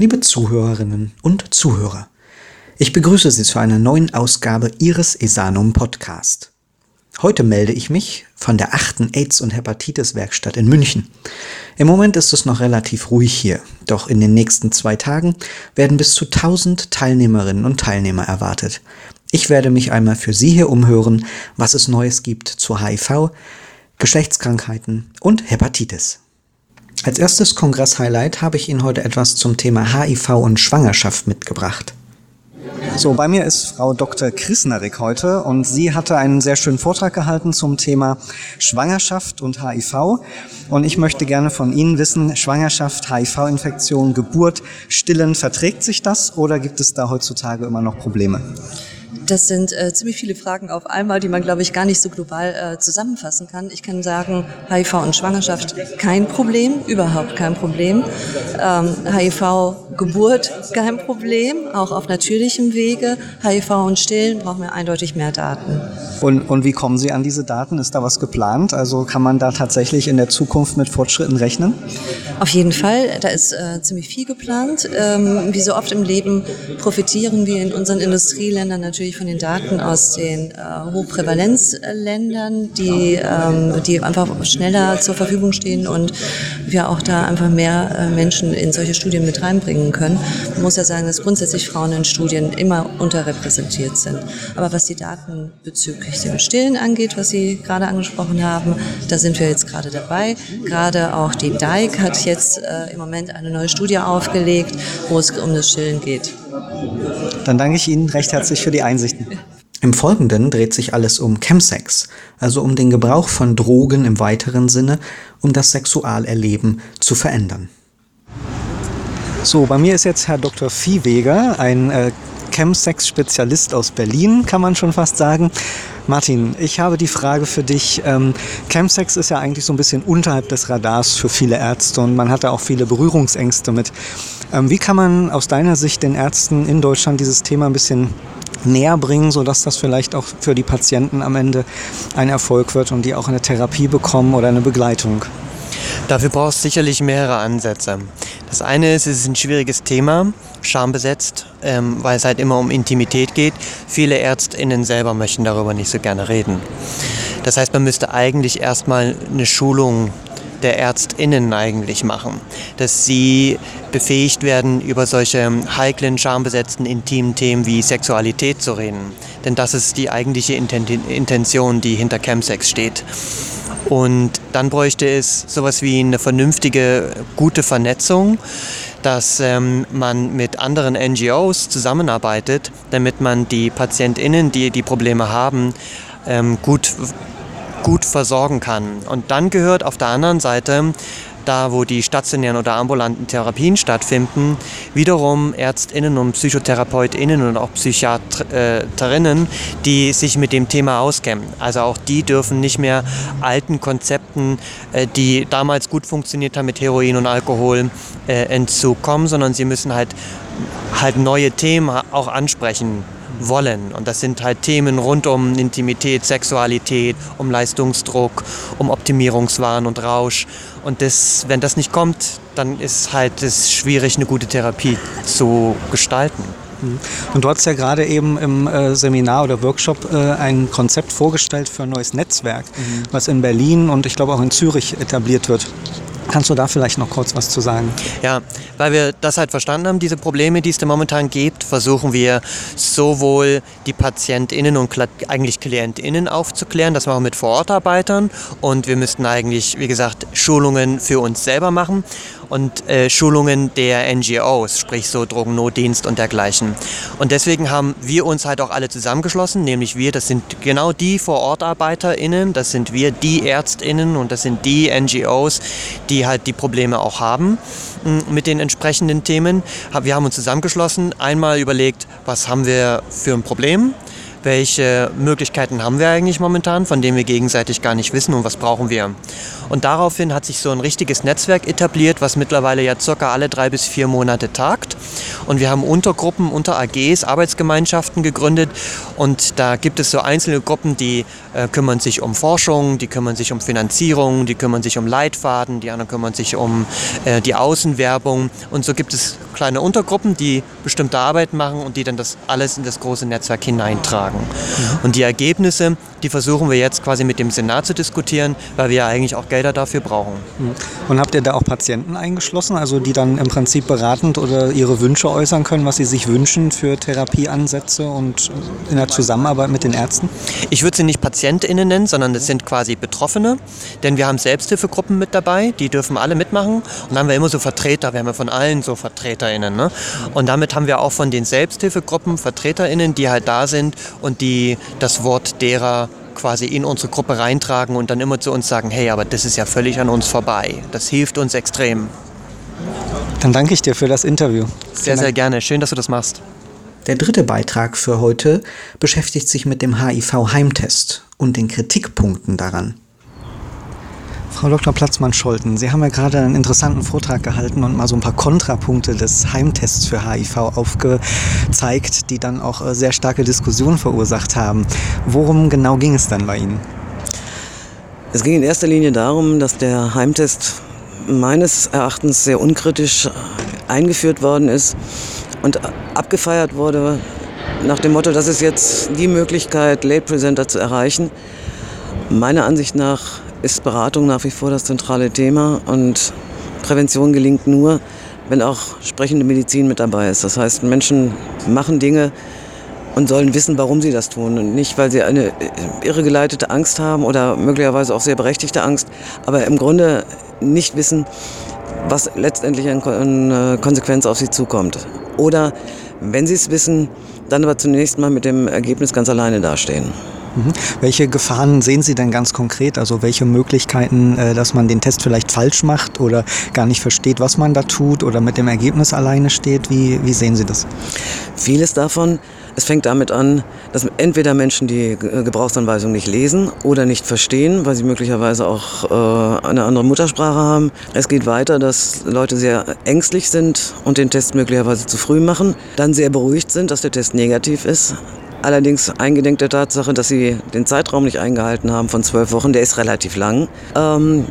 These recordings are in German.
liebe Zuhörerinnen und Zuhörer. Ich begrüße Sie zu einer neuen Ausgabe Ihres Esanum Podcast. Heute melde ich mich von der achten AIDS- und Hepatitis-Werkstatt in München. Im Moment ist es noch relativ ruhig hier, doch in den nächsten zwei Tagen werden bis zu 1000 Teilnehmerinnen und Teilnehmer erwartet. Ich werde mich einmal für Sie hier umhören, was es Neues gibt zu HIV, Geschlechtskrankheiten und Hepatitis. Als erstes Kongress-Highlight habe ich Ihnen heute etwas zum Thema HIV und Schwangerschaft mitgebracht. So, bei mir ist Frau Dr. Krisnerik heute und sie hatte einen sehr schönen Vortrag gehalten zum Thema Schwangerschaft und HIV. Und ich möchte gerne von Ihnen wissen, Schwangerschaft, HIV-Infektion, Geburt, Stillen, verträgt sich das oder gibt es da heutzutage immer noch Probleme? Das sind äh, ziemlich viele Fragen auf einmal, die man, glaube ich, gar nicht so global äh, zusammenfassen kann. Ich kann sagen, HIV und Schwangerschaft kein Problem, überhaupt kein Problem. Ähm, HIV, Geburt kein Problem, auch auf natürlichem Wege. HIV und Stillen brauchen wir eindeutig mehr Daten. Und, und wie kommen Sie an diese Daten? Ist da was geplant? Also kann man da tatsächlich in der Zukunft mit Fortschritten rechnen? Auf jeden Fall, da ist äh, ziemlich viel geplant. Ähm, wie so oft im Leben profitieren wir in unseren Industrieländern natürlich von den Daten aus den äh, Hochprävalenzländern, die, ähm, die einfach schneller zur Verfügung stehen und wir auch da einfach mehr äh, Menschen in solche Studien mit reinbringen können. Man muss ja sagen, dass grundsätzlich Frauen in Studien immer unterrepräsentiert sind. Aber was die Daten bezüglich dem Stillen angeht, was Sie gerade angesprochen haben, da sind wir jetzt gerade dabei. Gerade auch die DIKE hat jetzt äh, im Moment eine neue Studie aufgelegt, wo es um das Stillen geht. Dann danke ich Ihnen recht herzlich für die Einsichten. Im Folgenden dreht sich alles um Chemsex, also um den Gebrauch von Drogen im weiteren Sinne, um das Sexualerleben zu verändern. So, bei mir ist jetzt Herr Dr. Viehweger, ein äh, Chemsex-Spezialist aus Berlin, kann man schon fast sagen. Martin, ich habe die Frage für dich. Ähm, Chemsex ist ja eigentlich so ein bisschen unterhalb des Radars für viele Ärzte und man hat da auch viele Berührungsängste mit. Ähm, wie kann man aus deiner Sicht den Ärzten in Deutschland dieses Thema ein bisschen näher bringen, sodass das vielleicht auch für die Patienten am Ende ein Erfolg wird und die auch eine Therapie bekommen oder eine Begleitung? Dafür brauchst du sicherlich mehrere Ansätze. Das eine ist, es ist ein schwieriges Thema, schambesetzt, ähm, weil es halt immer um Intimität geht. Viele ÄrztInnen selber möchten darüber nicht so gerne reden. Das heißt, man müsste eigentlich erstmal eine Schulung der ÄrztInnen eigentlich machen, dass sie befähigt werden, über solche heiklen, schambesetzten, intimen Themen wie Sexualität zu reden. Denn das ist die eigentliche Intention, die hinter Chemsex steht. Und dann bräuchte es sowas wie eine vernünftige, gute Vernetzung, dass ähm, man mit anderen NGOs zusammenarbeitet, damit man die PatientInnen, die die Probleme haben, ähm, gut gut versorgen kann. Und dann gehört auf der anderen Seite da wo die stationären oder ambulanten Therapien stattfinden, wiederum Ärztinnen und Psychotherapeutinnen und auch Psychiaterinnen, die sich mit dem Thema auskennen. Also auch die dürfen nicht mehr alten Konzepten, äh, die damals gut funktioniert haben mit Heroin und Alkohol, äh, entzukommen, sondern sie müssen halt halt neue Themen auch ansprechen wollen. Und das sind halt Themen rund um Intimität, Sexualität, um Leistungsdruck, um Optimierungswahn und Rausch. Und das, wenn das nicht kommt, dann ist halt es schwierig, eine gute Therapie zu gestalten. Mhm. Und du hast ja gerade eben im äh, Seminar oder Workshop äh, ein Konzept vorgestellt für ein neues Netzwerk, mhm. was in Berlin und ich glaube auch in Zürich etabliert wird. Kannst du da vielleicht noch kurz was zu sagen? Ja, weil wir das halt verstanden haben, diese Probleme, die es da momentan gibt, versuchen wir sowohl die PatientInnen und eigentlich KlientInnen aufzuklären, das machen wir mit Vorortarbeitern und wir müssten eigentlich, wie gesagt, Schulungen für uns selber machen und äh, Schulungen der NGOs, sprich so Drogennotdienst und dergleichen. Und deswegen haben wir uns halt auch alle zusammengeschlossen, nämlich wir, das sind genau die VorortarbeiterInnen, das sind wir, die ÄrztInnen und das sind die NGOs, die halt die Probleme auch haben mit den entsprechenden Themen. Wir haben uns zusammengeschlossen, einmal überlegt, was haben wir für ein Problem, welche Möglichkeiten haben wir eigentlich momentan, von denen wir gegenseitig gar nicht wissen und was brauchen wir. Und daraufhin hat sich so ein richtiges Netzwerk etabliert, was mittlerweile ja circa alle drei bis vier Monate tagt. Und wir haben Untergruppen, unter AGs, Arbeitsgemeinschaften gegründet. Und da gibt es so einzelne Gruppen, die äh, kümmern sich um Forschung, die kümmern sich um Finanzierung, die kümmern sich um Leitfaden, die anderen kümmern sich um äh, die Außenwerbung. Und so gibt es kleine Untergruppen, die bestimmte Arbeiten machen und die dann das alles in das große Netzwerk hineintragen. Mhm. Und die Ergebnisse, die versuchen wir jetzt quasi mit dem Senat zu diskutieren, weil wir ja eigentlich auch Gelder dafür brauchen. Mhm. Und habt ihr da auch Patienten eingeschlossen, also die dann im Prinzip beratend oder ihre Wünsche äußern können, was sie sich wünschen für Therapieansätze und in der Zusammenarbeit mit den Ärzten? Ich würde sie nicht PatientInnen nennen, sondern das sind quasi Betroffene, denn wir haben Selbsthilfegruppen mit dabei, die dürfen alle mitmachen und dann haben wir immer so Vertreter, wir haben ja von allen so VertreterInnen. Ne? Und damit haben wir auch von den Selbsthilfegruppen VertreterInnen, die halt da sind und die das Wort derer quasi in unsere Gruppe reintragen und dann immer zu uns sagen, hey, aber das ist ja völlig an uns vorbei. Das hilft uns extrem. Dann danke ich dir für das Interview. Sehr, sehr gerne. Schön, dass du das machst. Der dritte Beitrag für heute beschäftigt sich mit dem HIV-Heimtest und den Kritikpunkten daran. Frau Dr. Platzmann-Scholten, Sie haben ja gerade einen interessanten Vortrag gehalten und mal so ein paar Kontrapunkte des Heimtests für HIV aufgezeigt, die dann auch äh, sehr starke Diskussionen verursacht haben. Worum genau ging es dann bei Ihnen? Es ging in erster Linie darum, dass der Heimtest meines Erachtens sehr unkritisch eingeführt worden ist und abgefeiert wurde nach dem Motto, das ist jetzt die Möglichkeit, Late Presenter zu erreichen. Meiner Ansicht nach ist Beratung nach wie vor das zentrale Thema und Prävention gelingt nur, wenn auch sprechende Medizin mit dabei ist. Das heißt, Menschen machen Dinge und sollen wissen, warum sie das tun und nicht, weil sie eine irregeleitete Angst haben oder möglicherweise auch sehr berechtigte Angst, aber im Grunde nicht wissen, was letztendlich an äh, Konsequenz auf sie zukommt. Oder wenn sie es wissen, dann aber zunächst mal mit dem Ergebnis ganz alleine dastehen. Mhm. Welche Gefahren sehen Sie denn ganz konkret? Also welche Möglichkeiten, äh, dass man den Test vielleicht falsch macht oder gar nicht versteht, was man da tut oder mit dem Ergebnis alleine steht? Wie, wie sehen Sie das? Vieles davon. Es fängt damit an, dass entweder Menschen die Gebrauchsanweisung nicht lesen oder nicht verstehen, weil sie möglicherweise auch äh, eine andere Muttersprache haben. Es geht weiter, dass Leute sehr ängstlich sind und den Test möglicherweise zu früh machen, dann sehr beruhigt sind, dass der Test negativ ist, Allerdings eingedenk der Tatsache, dass sie den Zeitraum nicht eingehalten haben von zwölf Wochen, der ist relativ lang, ähm,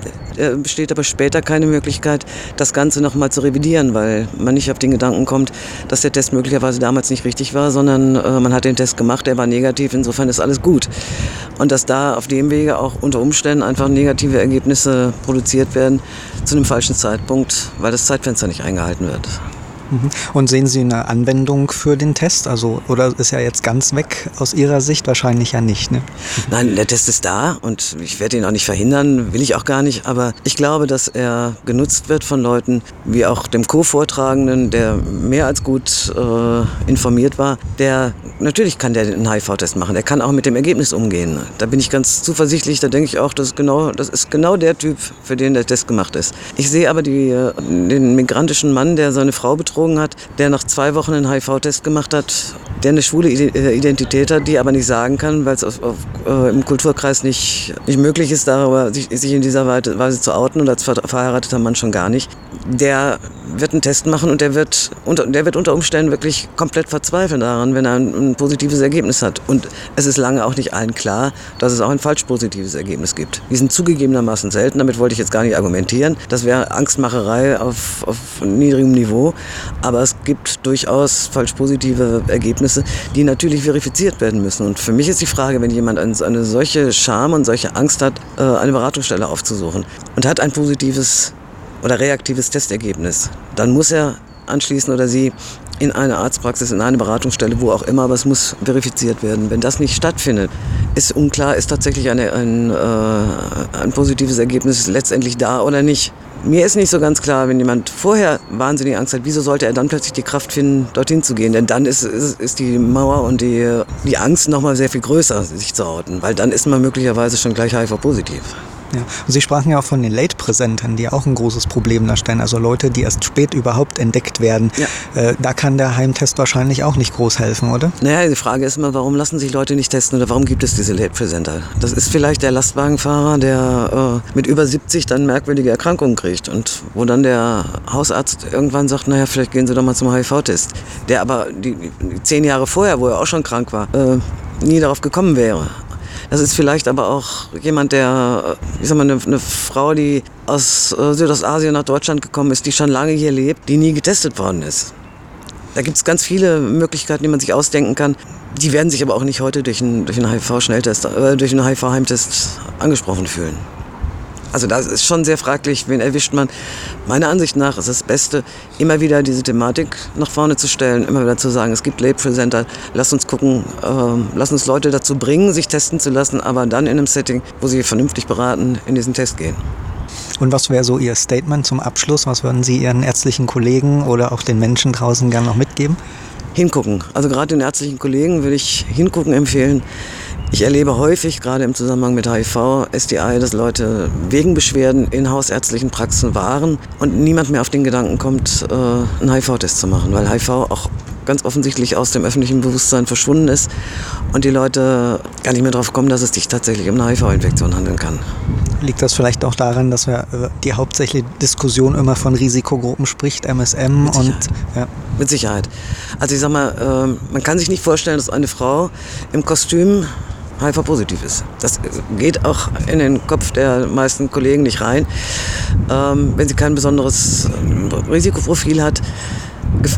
besteht aber später keine Möglichkeit, das Ganze nochmal zu revidieren, weil man nicht auf den Gedanken kommt, dass der Test möglicherweise damals nicht richtig war, sondern äh, man hat den Test gemacht, der war negativ, insofern ist alles gut. Und dass da auf dem Wege auch unter Umständen einfach negative Ergebnisse produziert werden zu einem falschen Zeitpunkt, weil das Zeitfenster nicht eingehalten wird. Mhm. Und sehen Sie eine Anwendung für den Test? Also, oder ist er jetzt ganz weg aus Ihrer Sicht? Wahrscheinlich ja nicht. Ne? Nein, der Test ist da und ich werde ihn auch nicht verhindern, will ich auch gar nicht. Aber ich glaube, dass er genutzt wird von Leuten, wie auch dem Co-Vortragenden, der mehr als gut äh, informiert war. Der natürlich kann der einen HIV-Test machen. Der kann auch mit dem Ergebnis umgehen. Da bin ich ganz zuversichtlich. Da denke ich auch, das ist genau, das ist genau der Typ, für den der Test gemacht ist. Ich sehe aber die, äh, den migrantischen Mann, der seine Frau betrogen betrogen hat, der nach zwei Wochen einen HIV-Test gemacht hat, der eine schwule äh, Identität hat, die aber nicht sagen kann, weil es äh, im Kulturkreis nicht, nicht möglich ist, darüber sich, sich in dieser Weise zu outen und als verheirateter Mann schon gar nicht. Der wird einen Test machen und der wird unter, der wird unter Umständen wirklich komplett verzweifeln daran, wenn er ein, ein positives Ergebnis hat. Und es ist lange auch nicht allen klar, dass es auch ein falsch positives Ergebnis gibt. Die sind zugegebenermaßen selten, damit wollte ich jetzt gar nicht argumentieren. Das wäre Angstmacherei auf, auf niedrigem Niveau. Aber es gibt durchaus falsch positive Ergebnisse, die natürlich verifiziert werden müssen. Und für mich ist die Frage, wenn jemand eine solche Scham und solche Angst hat, äh, eine Beratungsstelle aufzusuchen und hat ein positives oder reaktives Testergebnis, dann muss er anschließen oder sie in eine Arztpraxis, in eine Beratungsstelle, wo auch immer, aber es muss verifiziert werden. Wenn das nicht stattfindet, ist unklar, ist tatsächlich eine, ein, äh, ein positives Ergebnis letztendlich da oder nicht. Mir ist nicht so ganz klar, wenn jemand vorher wahnsinnig Angst hat, wieso sollte er dann plötzlich die Kraft finden, dorthin zu gehen? Denn dann ist, ist, ist die Mauer und die, die Angst nochmal sehr viel größer, sich zu outen, weil dann ist man möglicherweise schon gleich HIV-positiv. Ja. Und Sie sprachen ja auch von den Late-Präsentern, die auch ein großes Problem darstellen. Also Leute, die erst spät überhaupt entdeckt werden. Ja. Äh, da kann der Heimtest wahrscheinlich auch nicht groß helfen, oder? Naja, die Frage ist immer, warum lassen sich Leute nicht testen oder warum gibt es diese Late-Präsenter? Das ist vielleicht der Lastwagenfahrer, der äh, mit über 70 dann merkwürdige Erkrankungen kriegt und wo dann der Hausarzt irgendwann sagt, naja, vielleicht gehen Sie doch mal zum HIV-Test. Der aber die, die, zehn Jahre vorher, wo er auch schon krank war, äh, nie darauf gekommen wäre. Das ist vielleicht aber auch jemand, der, ich sag mal, eine, eine Frau, die aus äh, Südostasien nach Deutschland gekommen ist, die schon lange hier lebt, die nie getestet worden ist. Da gibt es ganz viele Möglichkeiten, die man sich ausdenken kann. Die werden sich aber auch nicht heute durch einen, durch einen HIV-Schnelltest, äh, durch einen HIV-Heimtest angesprochen fühlen. Also das ist schon sehr fraglich, wen erwischt man. Meiner Ansicht nach ist das Beste, immer wieder diese Thematik nach vorne zu stellen, immer wieder zu sagen, es gibt Late Presenter, lass uns gucken, äh, lass uns Leute dazu bringen, sich testen zu lassen, aber dann in einem Setting, wo sie vernünftig beraten in diesen Test gehen. Und was wäre so Ihr Statement zum Abschluss? Was würden Sie Ihren ärztlichen Kollegen oder auch den Menschen draußen gerne noch mitgeben? Hingucken. Also gerade den ärztlichen Kollegen würde ich hingucken empfehlen. Ich erlebe häufig, gerade im Zusammenhang mit HIV, SDI, dass Leute wegen Beschwerden in hausärztlichen Praxen waren und niemand mehr auf den Gedanken kommt, äh, einen HIV-Test zu machen, weil HIV auch ganz offensichtlich aus dem öffentlichen Bewusstsein verschwunden ist und die Leute gar nicht mehr darauf kommen, dass es sich tatsächlich um eine HIV-Infektion handeln kann. Liegt das vielleicht auch daran, dass wir äh, die hauptsächliche Diskussion immer von Risikogruppen spricht, MSM Mit und ja. Mit Sicherheit. Also ich sag mal, äh, man kann sich nicht vorstellen, dass eine Frau im Kostüm HIV-positiv ist. Das geht auch in den Kopf der meisten Kollegen nicht rein. Ähm, wenn sie kein besonderes äh, Risikoprofil hat,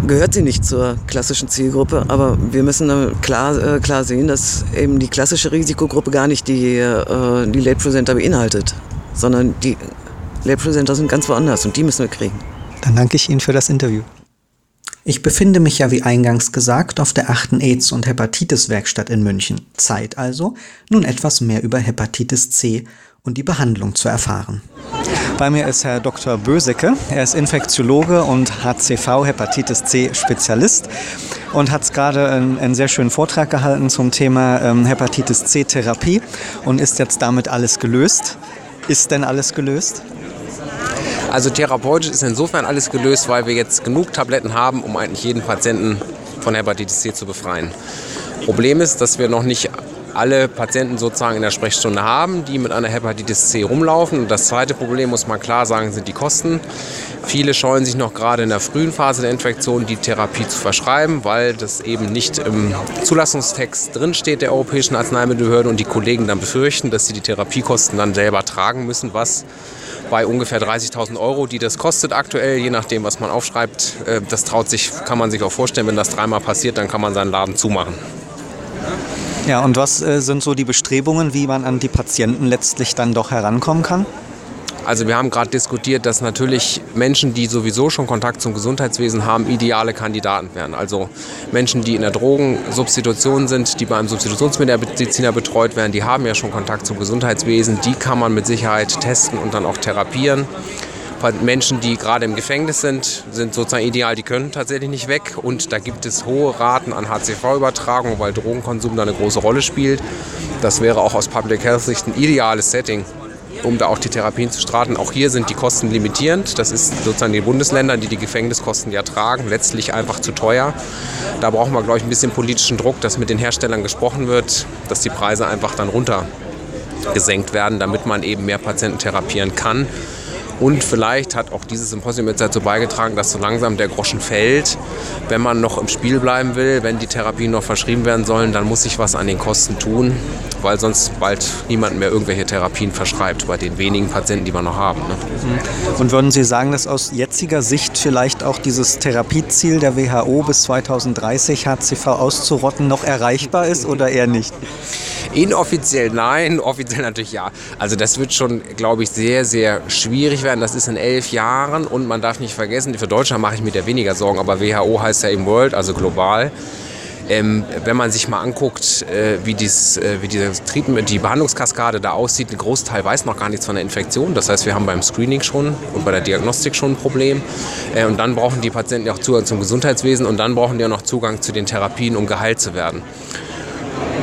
gehört sie nicht zur klassischen Zielgruppe, aber wir müssen klar, äh, klar sehen, dass eben die klassische Risikogruppe gar nicht die, äh, die Late Presenter beinhaltet, sondern die Late Presenter sind ganz woanders und die müssen wir kriegen. Dann danke ich Ihnen für das Interview. Ich befinde mich ja wie eingangs gesagt auf der achten AIDS- und Hepatitis-Werkstatt in München. Zeit also, nun etwas mehr über Hepatitis C und die Behandlung zu erfahren. Bei mir ist Herr Dr. Bösecke. Er ist Infektiologe und HCV Hepatitis C Spezialist und hat gerade einen, einen, sehr schönen Vortrag gehalten zum Thema ähm, Hepatitis C Therapie und ist jetzt damit alles gelöst. Ist denn alles gelöst? Also therapeutisch ist insofern alles gelöst, weil wir jetzt genug Tabletten haben, um eigentlich jeden Patienten von Hepatitis C zu befreien. Problem ist, dass wir noch nicht alle Patienten sozusagen in der Sprechstunde haben, die mit einer Hepatitis C rumlaufen. Und das zweite Problem, muss man klar sagen, sind die Kosten. Viele scheuen sich noch gerade in der frühen Phase der Infektion die Therapie zu verschreiben, weil das eben nicht im Zulassungstext drinsteht der Europäischen Arzneimittelbehörde und die Kollegen dann befürchten, dass sie die Therapiekosten dann selber tragen müssen, was bei ungefähr 30.000 Euro, die das kostet aktuell, je nachdem, was man aufschreibt. Äh, das traut sich, kann man sich auch vorstellen, wenn das dreimal passiert, dann kann man seinen Laden zumachen. Ja, und was äh, sind so die Bestrebungen, wie man an die Patienten letztlich dann doch herankommen kann? Also wir haben gerade diskutiert, dass natürlich Menschen, die sowieso schon Kontakt zum Gesundheitswesen haben, ideale Kandidaten wären. Also Menschen, die in der Drogensubstitution sind, die beim Substitutionsmediziner betreut werden, die haben ja schon Kontakt zum Gesundheitswesen. Die kann man mit Sicherheit testen und dann auch therapieren. Menschen, die gerade im Gefängnis sind, sind sozusagen ideal, die können tatsächlich nicht weg. Und da gibt es hohe Raten an HCV-Übertragung, weil Drogenkonsum da eine große Rolle spielt. Das wäre auch aus Public Health Sicht ein ideales Setting um da auch die Therapien zu starten. Auch hier sind die Kosten limitierend. Das ist sozusagen die Bundesländer, die die Gefängniskosten ja tragen, letztlich einfach zu teuer. Da brauchen wir, glaube ich, ein bisschen politischen Druck, dass mit den Herstellern gesprochen wird, dass die Preise einfach dann runter gesenkt werden, damit man eben mehr Patienten therapieren kann. Und vielleicht hat auch dieses Symposium jetzt dazu beigetragen, dass so langsam der Groschen fällt. Wenn man noch im Spiel bleiben will, wenn die Therapien noch verschrieben werden sollen, dann muss sich was an den Kosten tun, weil sonst bald niemand mehr irgendwelche Therapien verschreibt bei den wenigen Patienten, die wir noch haben. Ne? Und würden Sie sagen, dass aus jetziger Sicht vielleicht auch dieses Therapieziel der WHO bis 2030 HCV auszurotten noch erreichbar ist oder eher nicht? Inoffiziell nein, offiziell natürlich ja. Also das wird schon, glaube ich, sehr, sehr schwierig werden. Das ist in elf Jahren und man darf nicht vergessen, für Deutschland mache ich mir da weniger Sorgen, aber WHO heißt ja im World, also global. Ähm, wenn man sich mal anguckt, äh, wie, dies, äh, wie diese die Behandlungskaskade da aussieht, ein Großteil weiß noch gar nichts von der Infektion. Das heißt, wir haben beim Screening schon und bei der Diagnostik schon ein Problem. Äh, und dann brauchen die Patienten auch Zugang zum Gesundheitswesen und dann brauchen die auch noch Zugang zu den Therapien, um geheilt zu werden.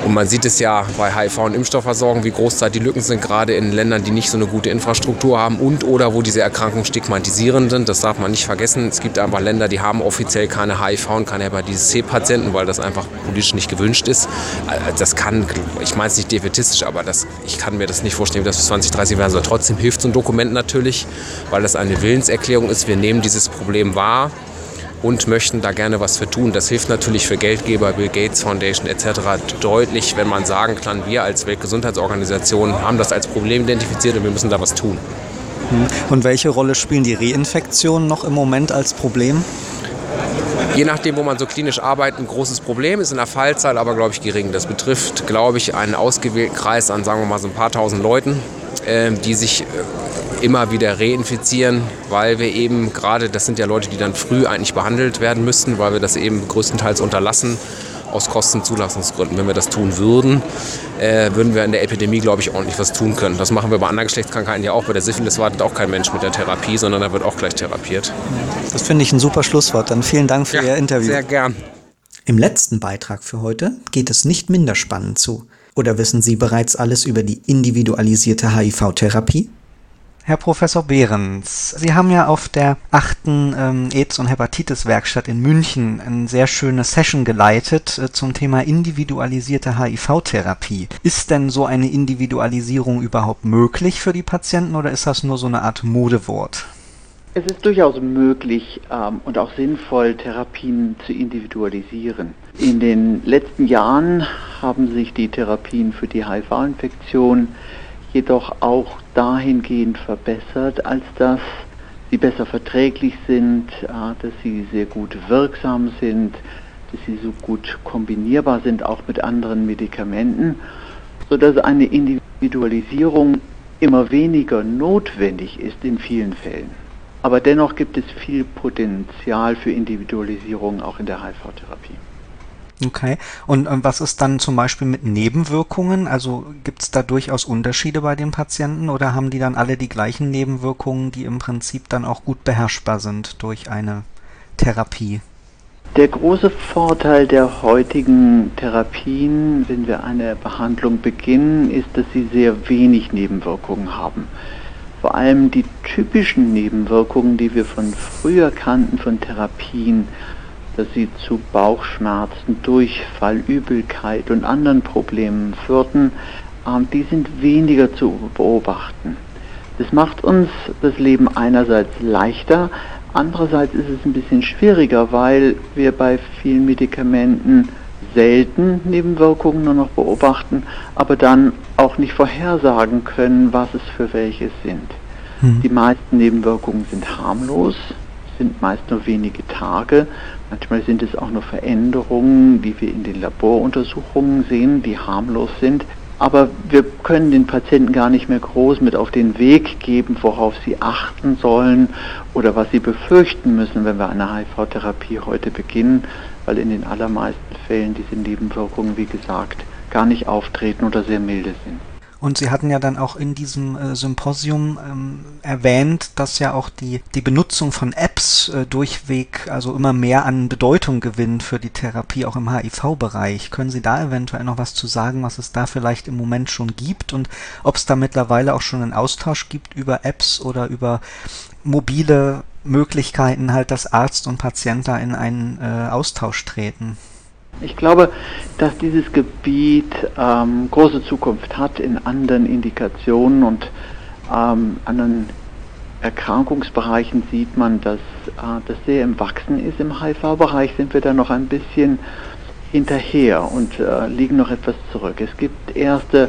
Und man sieht es ja bei HIV- und Impfstoffversorgung, wie groß da die Lücken sind, gerade in Ländern, die nicht so eine gute Infrastruktur haben und oder wo diese Erkrankungen stigmatisierend sind. Das darf man nicht vergessen. Es gibt einfach Länder, die haben offiziell keine HIV- und keine Hepatitis C-Patienten, weil das einfach politisch nicht gewünscht ist. Das kann, ich meine es nicht defetistisch, aber das, ich kann mir das nicht vorstellen, dass es 2030 werden soll. Trotzdem hilft so ein Dokument natürlich, weil das eine Willenserklärung ist. Wir nehmen dieses Problem wahr und möchten da gerne was für tun. Das hilft natürlich für Geldgeber, Bill Gates Foundation etc. deutlich, wenn man sagen kann, wir als Weltgesundheitsorganisation haben das als Problem identifiziert und wir müssen da was tun. Hm. Und welche Rolle spielen die Reinfektionen noch im Moment als Problem? Je nachdem, wo man so klinisch arbeitet, ein großes Problem ist in der Fallzahl aber, glaube ich, gering. Das betrifft, glaube ich, einen ausgewählten Kreis an, sagen wir mal, so ein paar tausend Leuten, äh, die sich äh, immer wieder reinfizieren, weil wir eben gerade, das sind ja Leute, die dann früh eigentlich behandelt werden müssten, weil wir das eben größtenteils unterlassen aus Kostenzulassungsgründen. Wenn wir das tun würden, äh, würden wir in der Epidemie, glaube ich, ordentlich was tun können. Das machen wir bei anderen Geschlechtskrankheiten ja auch. Bei der Syphilis wartet auch kein Mensch mit der Therapie, sondern da wird auch gleich therapiert. Das finde ich ein super Schlusswort. Dann vielen Dank für ja, Ihr Interview. Sehr gern. Im letzten Beitrag für heute geht es nicht minder spannend zu. Oder wissen Sie bereits alles über die individualisierte HIV-Therapie? Herr Professor Behrens, Sie haben ja auf der achten ähm, AIDS- und Hepatitis-Werkstatt in München eine sehr schöne Session geleitet äh, zum Thema individualisierte HIV-Therapie. Ist denn so eine Individualisierung überhaupt möglich für die Patienten oder ist das nur so eine Art Modewort? Es ist durchaus möglich ähm, und auch sinnvoll, Therapien zu individualisieren. In den letzten Jahren haben sich die Therapien für die HIV-Infektion jedoch auch dahingehend verbessert, als dass sie besser verträglich sind, äh, dass sie sehr gut wirksam sind, dass sie so gut kombinierbar sind, auch mit anderen Medikamenten, sodass eine Individualisierung immer weniger notwendig ist in vielen Fällen. Aber dennoch gibt es viel Potenzial für Individualisierung auch in der HIV-Therapie. Okay. Und ähm, was ist dann zum Beispiel mit Nebenwirkungen? Also gibt es da durchaus Unterschiede bei den Patienten oder haben die dann alle die gleichen Nebenwirkungen, die im Prinzip dann auch gut beherrschbar sind durch eine Therapie? Der große Vorteil der heutigen Therapien, wenn wir eine Behandlung beginnen, ist, dass sie sehr wenig Nebenwirkungen haben. Vor allem die typischen Nebenwirkungen, die wir von früher kannten von Therapien, dass sie zu Bauchschmerzen, Durchfall, Übelkeit und anderen Problemen führten, ähm, die sind weniger zu beobachten. Das macht uns das Leben einerseits leichter, andererseits ist es ein bisschen schwieriger, weil wir bei vielen Medikamenten selten Nebenwirkungen nur noch beobachten, aber dann auch nicht vorhersagen können, was es für welche sind. Hm. Die meisten Nebenwirkungen sind harmlos, sind meist nur wenige Tage. Manchmal sind es auch nur Veränderungen, die wir in den Laboruntersuchungen sehen, die harmlos sind. Aber wir können den Patienten gar nicht mehr groß mit auf den Weg geben, worauf sie achten sollen oder was sie befürchten müssen, wenn wir eine HIV-Therapie heute beginnen, weil in den allermeisten Fällen diese Nebenwirkungen, wie gesagt, gar nicht auftreten oder sehr milde sind. Und Sie hatten ja dann auch in diesem äh, Symposium ähm, erwähnt, dass ja auch die, die Benutzung von Apps äh, durchweg also immer mehr an Bedeutung gewinnt für die Therapie, auch im HIV-Bereich. Können Sie da eventuell noch was zu sagen, was es da vielleicht im Moment schon gibt und ob es da mittlerweile auch schon einen Austausch gibt über Apps oder über mobile Möglichkeiten, halt, dass Arzt und Patient da in einen äh, Austausch treten? Ich glaube, dass dieses Gebiet ähm, große Zukunft hat in anderen Indikationen und ähm, anderen Erkrankungsbereichen sieht man, dass äh, das sehr im Wachsen ist. Im HIV-Bereich sind wir da noch ein bisschen hinterher und äh, liegen noch etwas zurück. Es gibt erste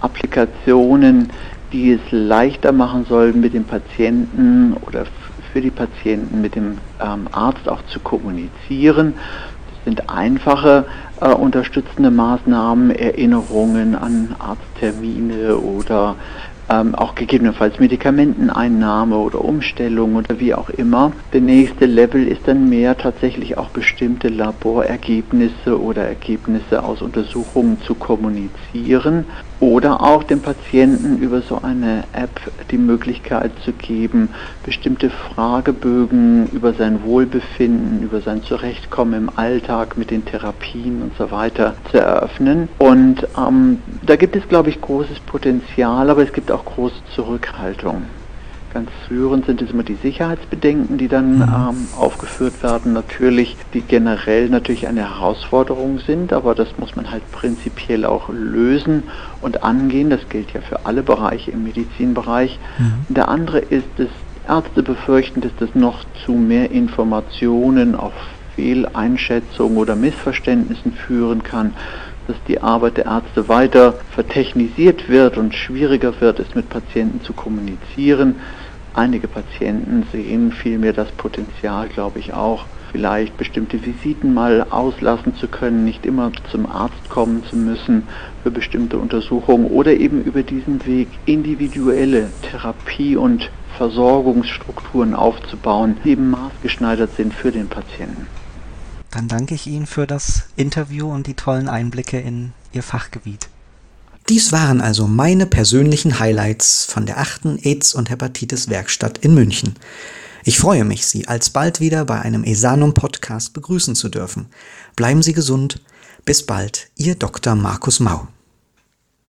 Applikationen, die es leichter machen sollen, mit dem Patienten oder für die Patienten mit dem ähm, Arzt auch zu kommunizieren sind einfache äh, unterstützende Maßnahmen, Erinnerungen an Arzttermine oder ähm, auch gegebenenfalls Medikamenteneinnahme oder Umstellung oder wie auch immer. Der nächste Level ist dann mehr tatsächlich auch bestimmte Laborergebnisse oder Ergebnisse aus Untersuchungen zu kommunizieren oder auch dem Patienten über so eine App die Möglichkeit zu geben, bestimmte Fragebögen über sein Wohlbefinden, über sein Zurechtkommen im Alltag mit den Therapien und so weiter zu eröffnen. Und ähm, da gibt es, glaube ich, großes Potenzial, aber es gibt auch große Zurückhaltung. Ganz führend sind es immer die Sicherheitsbedenken, die dann mhm. ähm, aufgeführt werden, natürlich, die generell natürlich eine Herausforderung sind, aber das muss man halt prinzipiell auch lösen und angehen. Das gilt ja für alle Bereiche im Medizinbereich. Mhm. Der andere ist es, Ärzte befürchten, dass das noch zu mehr Informationen auf Fehleinschätzungen oder Missverständnissen führen kann, dass die Arbeit der Ärzte weiter vertechnisiert wird und schwieriger wird, es mit Patienten zu kommunizieren. Einige Patienten sehen vielmehr das Potenzial, glaube ich auch, vielleicht bestimmte Visiten mal auslassen zu können, nicht immer zum Arzt kommen zu müssen für bestimmte Untersuchungen oder eben über diesen Weg individuelle Therapie und Versorgungsstrukturen aufzubauen, die eben maßgeschneidert sind für den Patienten. Dann danke ich Ihnen für das Interview und die tollen Einblicke in Ihr Fachgebiet. Dies waren also meine persönlichen Highlights von der achten AIDS- und Hepatitis-Werkstatt in München. Ich freue mich, Sie alsbald wieder bei einem Esanum-Podcast begrüßen zu dürfen. Bleiben Sie gesund. Bis bald, Ihr Dr. Markus Mau.